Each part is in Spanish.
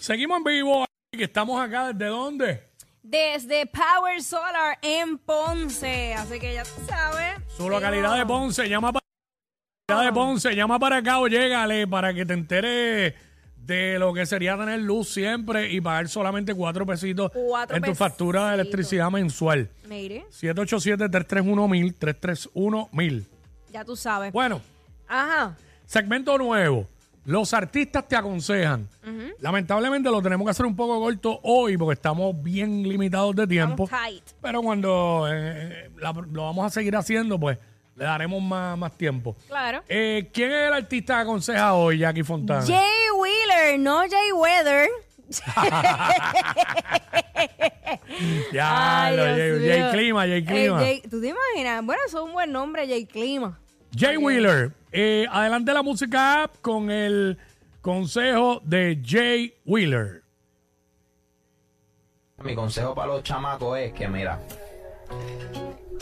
Seguimos en vivo. Que estamos acá. ¿Desde dónde? Desde Power Solar en Ponce. Así que ya tú sabes. Su localidad de Ponce. Llama para, localidad de Ponce. Llama para acá o llégale para que te enteres de lo que sería tener luz siempre y pagar solamente cuatro pesitos Cuatro en tu factura de pesitos. electricidad mensual. Mire, 787-331-1000, 331-1000. ya tú sabes. Bueno, Ajá. segmento nuevo. Los artistas te aconsejan. Lamentablemente lo tenemos que hacer un poco corto hoy porque estamos bien limitados de tiempo. Estamos tight. Pero cuando eh, la- lo vamos a seguir haciendo, pues le daremos más, más tiempo. Claro. Eh, ¿Quién es el artista que aconseja hoy, Jackie Fontana? Jay Wheeler, no Jay Weather. ya, Ay, lo, Dios Jay, mío. Jay Clima, Jay Eh, Clima. Jay- ¿Tú te imaginas? Bueno, eso es un buen nombre, Jay Clima. Jay Wheeler, eh, adelante la música app con el consejo de Jay Wheeler. Mi consejo para los chamacos es que, mira,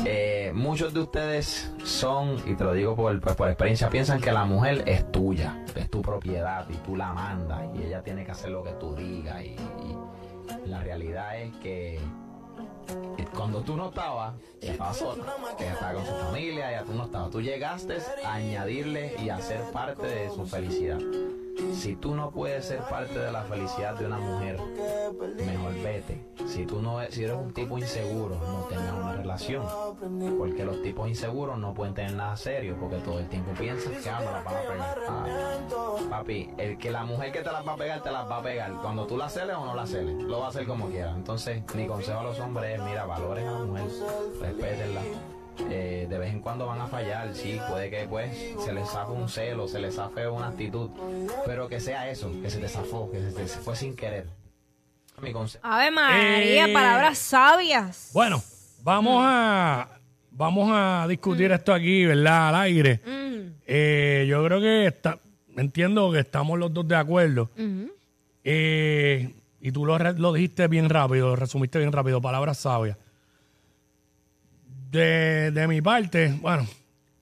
eh, muchos de ustedes son, y te lo digo por, pues, por experiencia, piensan que la mujer es tuya, es tu propiedad y tú la mandas y ella tiene que hacer lo que tú digas. Y, la realidad es que cuando tú no estabas, ella estaba sola, ella estaba con su familia, ella tú no estabas. Tú llegaste a añadirle y a ser parte de su felicidad. Si tú no puedes ser parte de la felicidad de una mujer, mejor vete. Si tú no si eres un tipo inseguro, no tengas una relación. Porque los tipos inseguros no pueden tener nada serio, porque todo el tiempo piensan que ah, me las van a pegar. Ah, papi, el que la mujer que te las va a pegar, te las va a pegar. Cuando tú la celes o no la celes, lo va a hacer como quiera. Entonces, mi consejo a los hombres es, mira, valoren a la mujer, respétenla. Eh, de vez en cuando van a fallar, sí, puede que pues se les zafe un celo, se les zafe una actitud, pero que sea eso, que se te zafó, que se te fue sin querer. Mi consejo. Ave María, Eh. palabras sabias. Bueno, vamos a vamos a discutir esto aquí, ¿verdad? Al aire. Mm, Eh, yo creo que está, entiendo que estamos los dos de acuerdo. Eh, y tú lo, lo dijiste bien rápido, resumiste bien rápido, palabras sabias. De, de mi parte, bueno,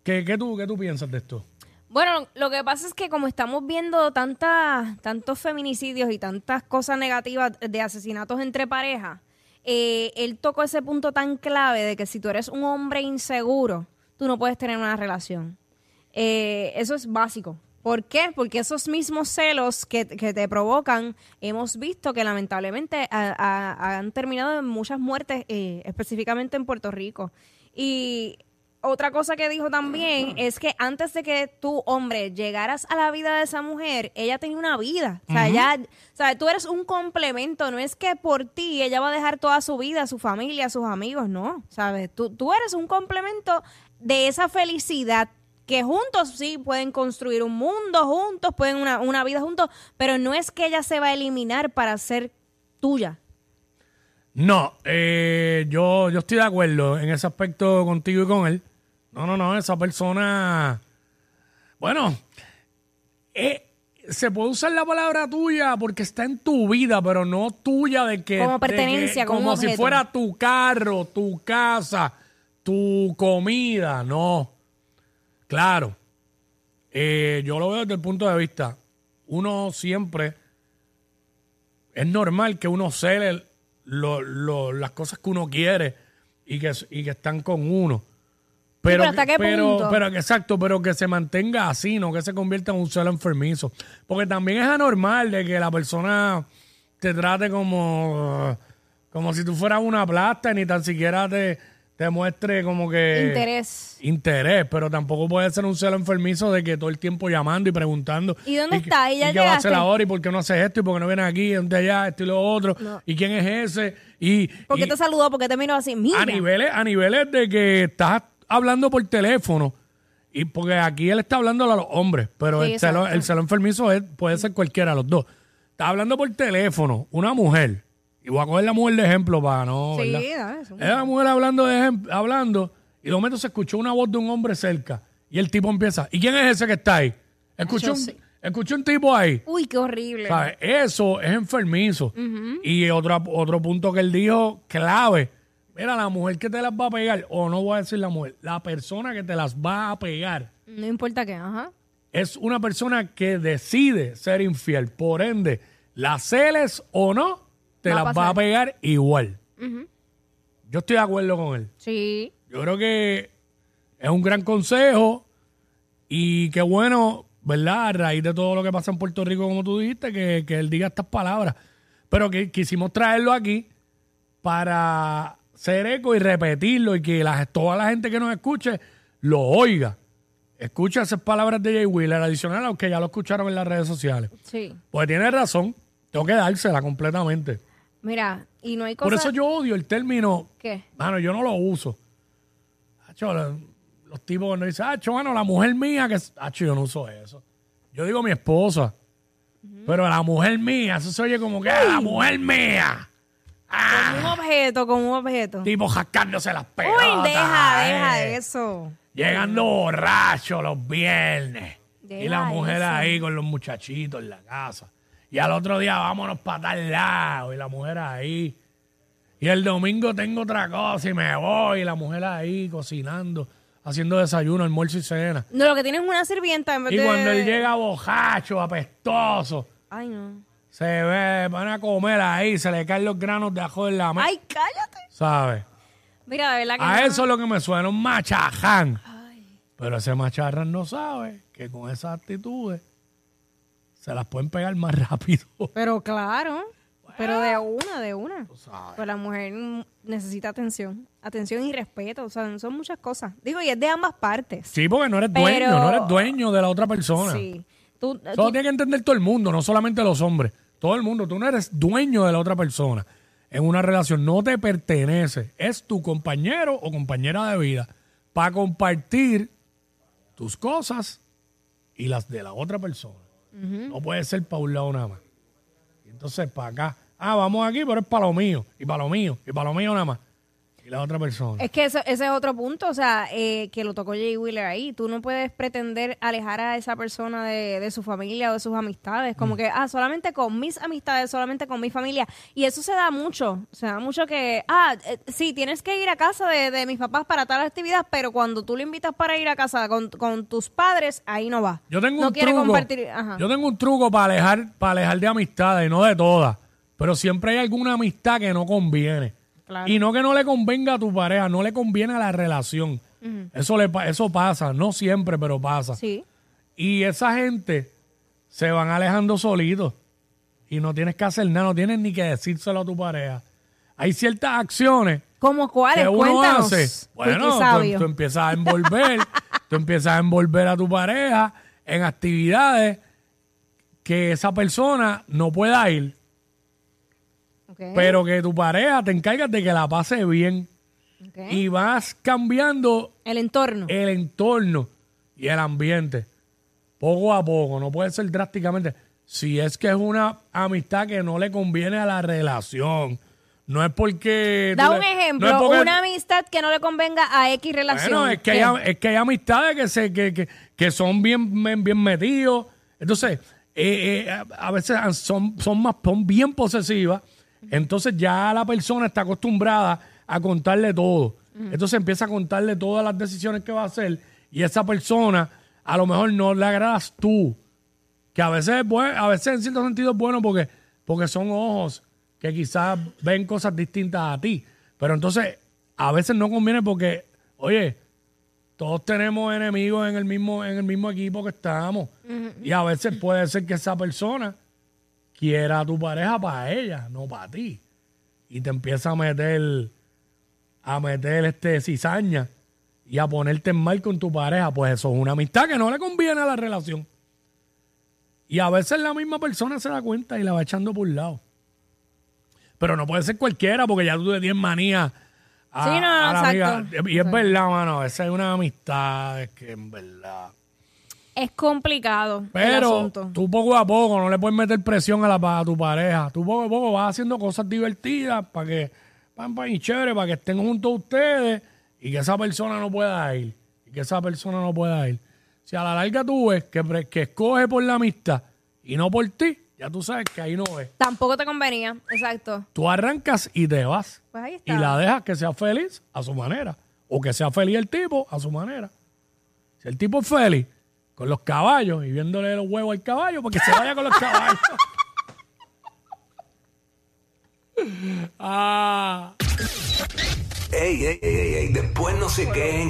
¿qué, qué tú, ¿qué tú piensas de esto? Bueno, lo que pasa es que como estamos viendo tantas, tantos feminicidios y tantas cosas negativas de asesinatos entre parejas, eh, él tocó ese punto tan clave de que si tú eres un hombre inseguro, tú no puedes tener una relación. Eh, eso es básico. ¿Por qué? Porque esos mismos celos que, que te provocan, hemos visto que lamentablemente a- a- han terminado en muchas muertes, eh, específicamente en Puerto Rico. Y otra cosa que dijo también es que antes de que tú, hombre, llegaras a la vida de esa mujer, ella tenía una vida. O sea, ella, o sea, tú eres un complemento, no es que por ti ella va a dejar toda su vida, su familia, sus amigos, no, ¿sabes? Tú, tú eres un complemento de esa felicidad que juntos sí pueden construir un mundo juntos, pueden una, una vida juntos, pero no es que ella se va a eliminar para ser tuya. No, eh, yo, yo estoy de acuerdo en ese aspecto contigo y con él. No, no, no, esa persona. Bueno, eh, se puede usar la palabra tuya porque está en tu vida, pero no tuya de que. Como que- pertenencia, como un como si objeto. fuera tu carro, tu casa, tu comida, no. Claro. Eh, yo lo veo desde el punto de vista. Uno siempre es normal que uno cele lo- lo- las cosas que uno quiere y que, y que están con uno. Pero, pero ¿hasta qué pero, punto? pero exacto, pero que se mantenga así, no que se convierta en un celo enfermizo. Porque también es anormal de que la persona te trate como, como si tú fueras una plasta y ni tan siquiera te, te muestre como que Interés. interés, pero tampoco puede ser un celo enfermizo de que todo el tiempo llamando y preguntando. ¿Y dónde está? ¿Y ya qué va a hacer ahora? ¿Y por qué no haces esto? ¿Y por qué no vienes aquí? ¿Dónde allá? Esto y lo otro. No. ¿Y quién es ese? Y, ¿Por qué y te saludó? ¿Por qué te miró así? Mira. a niveles, a niveles de que estás hablando por teléfono. Y porque aquí él está hablando a los hombres, pero Sí, el, celo, el celo enfermizo es- puede ser cualquiera de los dos. Está hablando por teléfono una mujer, y voy a coger la mujer de ejemplo para no. Sí, ¿verdad? Es la mujer hablando, de hablando y de momento se escuchó una voz de un hombre cerca y el tipo empieza, ¿y quién es ese que está ahí? Escuché Yo un, un tipo ahí. Uy, qué horrible. ¿Sabes? Eso es enfermizo. Y otro, otro punto que él dijo, clave. Mira, la mujer que te las va a pegar, o no voy a decir la mujer, la persona que te las va a pegar No importa qué, ajá. es una persona que decide ser infiel. Por ende, las celes o no, te Va a las va a pasar. pegar igual. Yo estoy de acuerdo con él. Sí. Yo creo que es un gran consejo y qué bueno, ¿verdad? A raíz de todo lo que pasa en Puerto Rico, como tú dijiste, que, que él diga estas palabras. Pero que quisimos traerlo aquí para ser eco y repetirlo y que la- toda la gente que nos escuche lo oiga. Escucha esas palabras de Jay Wheeler, adicional a los que ya lo escucharon en las redes sociales. Sí. Pues tiene razón, tengo que dársela completamente. Mira, y no hay Por cosas... eso yo odio el término ¿Qué? Mano, yo no lo uso. Hacho, los tipos cuando dicen, Hacho, mano, la mujer mía, que. Hacho, yo no uso eso. Yo digo mi esposa. Pero la mujer mía, eso se oye como que, "Ah, la mujer mía. Ah, Como un objeto, como un objeto. tipo jascándose las pelotas. Uy, deja, deja eh. eso. Llegando borracho los viernes. y la mujer eso. ahí con los muchachitos en la casa. Y al otro día vámonos para tal lado. Y la mujer ahí. Y el domingo tengo otra cosa y me voy. Y la mujer ahí cocinando, haciendo desayuno, almuerzo y cena. No, lo que tienes es una sirvienta en vez Y de... cuando él llega bojacho, apestoso, Ay, no. se ve, van a comer ahí, se le caen los granos de ajo en la mesa. Ay, cállate. ¿Sabes? Mira, de verdad que A no. eso es lo que me suena un machaján. Pero ese macharrán no sabe que con esas actitudes se las pueden pegar más rápido. Pero claro, pero de una, de una. sabes. Pues la mujer necesita atención, atención y respeto, o sea, son muchas cosas. Digo, y es de ambas partes. Sí, porque no eres dueño, no eres dueño de la otra persona. Sí. Tú, Eso tú- tiene que entender todo el mundo, no solamente los hombres. Todo el mundo. Tú no eres dueño de la otra persona. En una relación no te pertenece. Es tu compañero o compañera de vida para compartir tus cosas y las de la otra persona. No puede ser para un lado nada más. Y entonces para acá. Ah, vamos aquí, pero es para lo mío. Y para lo mío. Y para lo mío nada más. Y la otra persona. Es que eso- ese es otro punto, o sea, eh, que lo tocó Jay Wheeler ahí. Tú no puedes pretender alejar a esa persona de, de su familia o de sus amistades. Mm. Como que, ah, solamente con mis amistades, solamente con mi familia. Y eso se da mucho. Se da mucho que, ah, eh, sí, tienes que ir a casa de, de mis papás para tal actividad, pero cuando tú lo invitas para ir a casa con, con tus padres, ahí no va. Yo tengo no un quiere truco. compartir. Ajá. Yo tengo un truco para alejar, para alejar de amistades, y no de todas. Pero siempre hay alguna amistad que no conviene. Claro. Y no que no le convenga a tu pareja, no le conviene a la relación. eso, le, eso pasa, no siempre, pero pasa. Sí. Y esa gente se van alejando solitos. Y no tienes que hacer nada, no tienes ni que decírselo a tu pareja. Hay ciertas acciones ¿Cómo cuáles? que uno Cuéntanos. hace. Bueno, tú, sabio. tú empiezas a envolver, tú empiezas a envolver a tu pareja en actividades que esa persona no pueda ir, Pero que tu pareja te encargas de que la pase bien y vas cambiando El entorno. el entorno y el ambiente poco a poco, no puede ser drásticamente. Si es que es una amistad que no le conviene a la relación, no es porque... Da le- un no ejemplo, porque- una amistad que no le convenga a X relación. Bueno, es que, ¿Qué? hay, es que hay amistades que, se, que, que, que son bien, bien, bien metidos. Entonces, eh, eh, a- a veces son, son, más, son bien posesivas. Entonces ya la persona está acostumbrada a contarle todo. Entonces empieza a contarle todas las decisiones que va a hacer y esa persona a lo mejor no le agradas tú. Que a veces es bueno, a veces en cierto sentido es bueno porque, porque son ojos que quizás ven cosas distintas a ti. Pero entonces a veces no conviene porque, oye, todos tenemos enemigos en el mismo, en el mismo equipo que estamos. Y a veces puede ser que esa persona quiera a tu pareja para ella, no para ti. Y te empieza a meter, a meter este cizaña y a ponerte en mal con tu pareja. Pues eso es una amistad que no le conviene a la relación. Y a veces la misma persona se da cuenta y la va echando por un lado. Pero no puede ser cualquiera porque ya tú le tienes manía a, Sí, no, a la amiga. Y es verdad, mano, esa es una amistad es que en verdad. Es complicado Pero tú poco a poco no le puedes meter presión a, la, a tu pareja. Tú poco a poco vas haciendo cosas divertidas para que, pam, pam, y chévere, para que estén juntos ustedes y que esa persona no pueda ir. Y que esa persona no pueda ir. Si a la larga tú ves que, que escoge por la amistad y no por ti, ya tú sabes que ahí no es. Tampoco te convenía, exacto. Tú arrancas y te vas. Pues ahí está. Y la dejas que sea feliz a su manera. O que sea feliz el tipo a su manera. Si el tipo es feliz con los caballos y viéndole los huevos al caballo porque se vaya con los caballos. ah. Ey, ey, ey, ey, después no se queden.